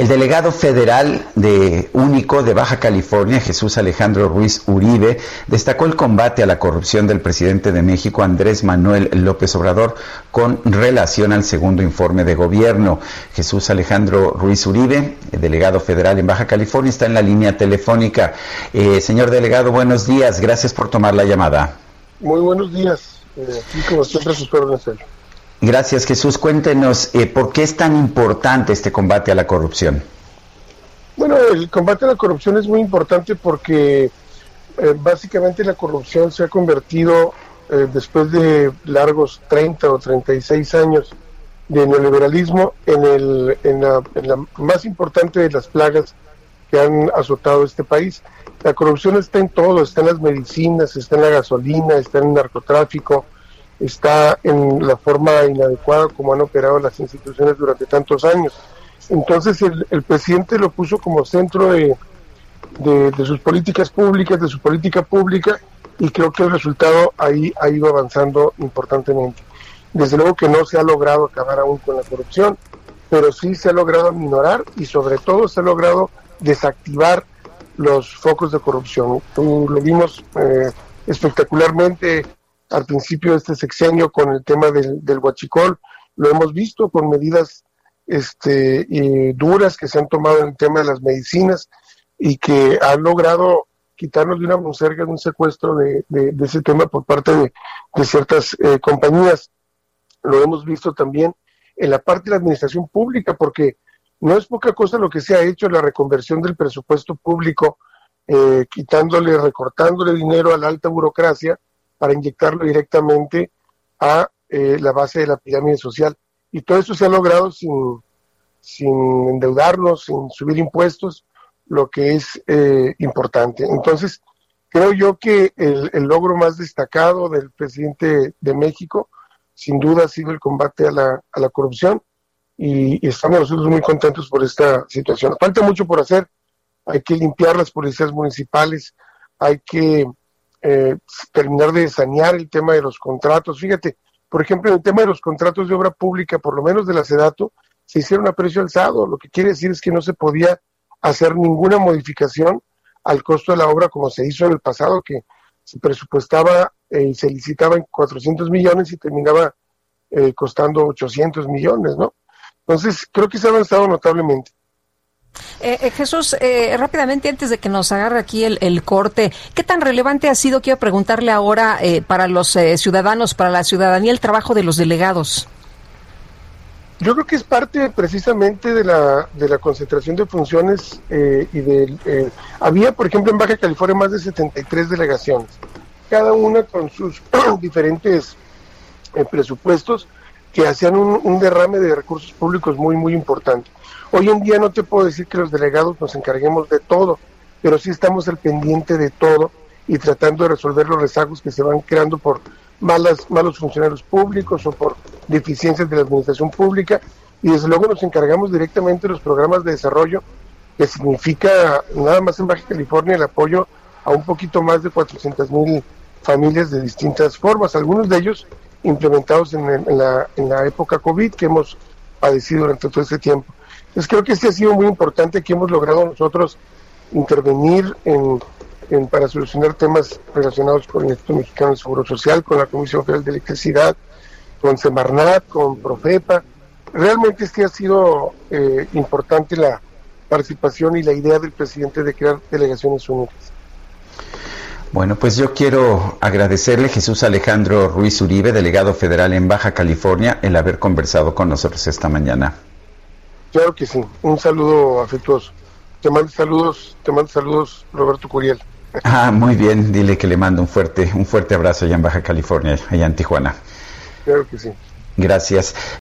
El delegado federal de Único de Baja California, Jesús Alejandro Ruiz Uribe, destacó el combate a la corrupción del presidente de México, Andrés Manuel López Obrador, con relación al segundo informe de gobierno. Jesús Alejandro Ruiz Uribe, delegado federal en Baja California, está en la línea telefónica. Eh, señor delegado, buenos días. Gracias por tomar la llamada. Muy buenos días. Eh, como siempre, sus órdenes. Gracias Jesús. Cuéntenos, eh, ¿por qué es tan importante este combate a la corrupción? Bueno, el combate a la corrupción es muy importante porque eh, básicamente la corrupción se ha convertido, eh, después de largos 30 o 36 años de neoliberalismo, en, el, en, la, en la más importante de las plagas que han azotado este país. La corrupción está en todo, está en las medicinas, está en la gasolina, está en el narcotráfico, está en la forma inadecuada como han operado las instituciones durante tantos años. Entonces el, presidente lo puso como centro de, de, sus políticas públicas, de su política pública, y creo que el resultado ahí ha ido avanzando importantemente. Desde luego que no se ha logrado acabar aún con la corrupción, pero sí se ha logrado minorar y sobre todo se ha logrado desactivar los focos de corrupción. Tú lo vimos eh, espectacularmente al principio de este sexenio con el tema del, del lo hemos visto con medidas este, duras que se han tomado en el tema de las medicinas y que han logrado quitarnos de una monserga, de un secuestro de, de, ese tema por parte de, de ciertas eh, compañías. Lo hemos visto también en la parte de la administración pública, porque no es poca cosa lo que se ha hecho la reconversión del presupuesto público, eh, quitándole, recortándole dinero a la alta burocracia para inyectarlo directamente a eh, la base de la pirámide social. Y todo eso se ha logrado sin, sin endeudarnos, sin subir impuestos, lo que es eh, importante. Entonces, creo yo que el, logro más destacado del presidente de México, sin duda, ha sido el combate a la, a la corrupción y, estamos nosotros muy contentos por esta situación. Falta mucho por hacer, hay que limpiar las policías municipales, hay que eh, terminar de sanear el tema de los contratos. Fíjate, por ejemplo, en el tema de los contratos de obra pública, por lo menos de la SEDATO, se hicieron a precio alzado. Lo que quiere decir es que no se podía hacer ninguna modificación al costo de la obra como se hizo en el pasado, que se presupuestaba eh, y se licitaba en 400 millones y terminaba eh, costando 800 millones, ¿no? Entonces, creo que se ha avanzado notablemente. Eh, eh, Jesús, eh, rápidamente antes de que nos agarre aquí el, corte, ¿qué tan relevante ha sido, quiero preguntarle ahora, para los ciudadanos, para la ciudadanía, el trabajo de los delegados? Yo creo que es parte precisamente de la, de la concentración de funciones y de... había, por ejemplo, en Baja California más de 73 delegaciones, cada una con sus diferentes presupuestos que hacían un, derrame de recursos públicos muy, muy importante. Hoy en día no te puedo decir que los delegados nos encarguemos de todo, pero sí estamos al pendiente de todo y tratando de resolver los rezagos que se van creando por malas, malos funcionarios públicos o por deficiencias de la administración pública y desde luego nos encargamos directamente de los programas de desarrollo que significa nada más en Baja California el apoyo a un poquito más de 400 mil familias de distintas formas, algunos de ellos implementados en, la, en la época COVID que hemos padecido durante todo este tiempo. Entonces creo que este ha sido muy importante que hemos logrado nosotros intervenir en, para solucionar temas relacionados con el Instituto Mexicano de Seguro Social, con la Comisión Federal de Electricidad, con Semarnat, con Profepa. Realmente este ha sido eh, importante la participación y la idea del presidente de crear delegaciones únicas. Bueno, pues yo quiero agradecerle Jesús Alejandro Ruiz Uribe, delegado federal en Baja California, el haber conversado con nosotros esta mañana. Claro que sí, un saludo afectuoso. Te mando saludos, te mando saludos Roberto Curiel. Ah, muy bien, dile que le mando un fuerte, un fuerte abrazo allá en Baja California, allá en Tijuana. Claro que sí. Gracias.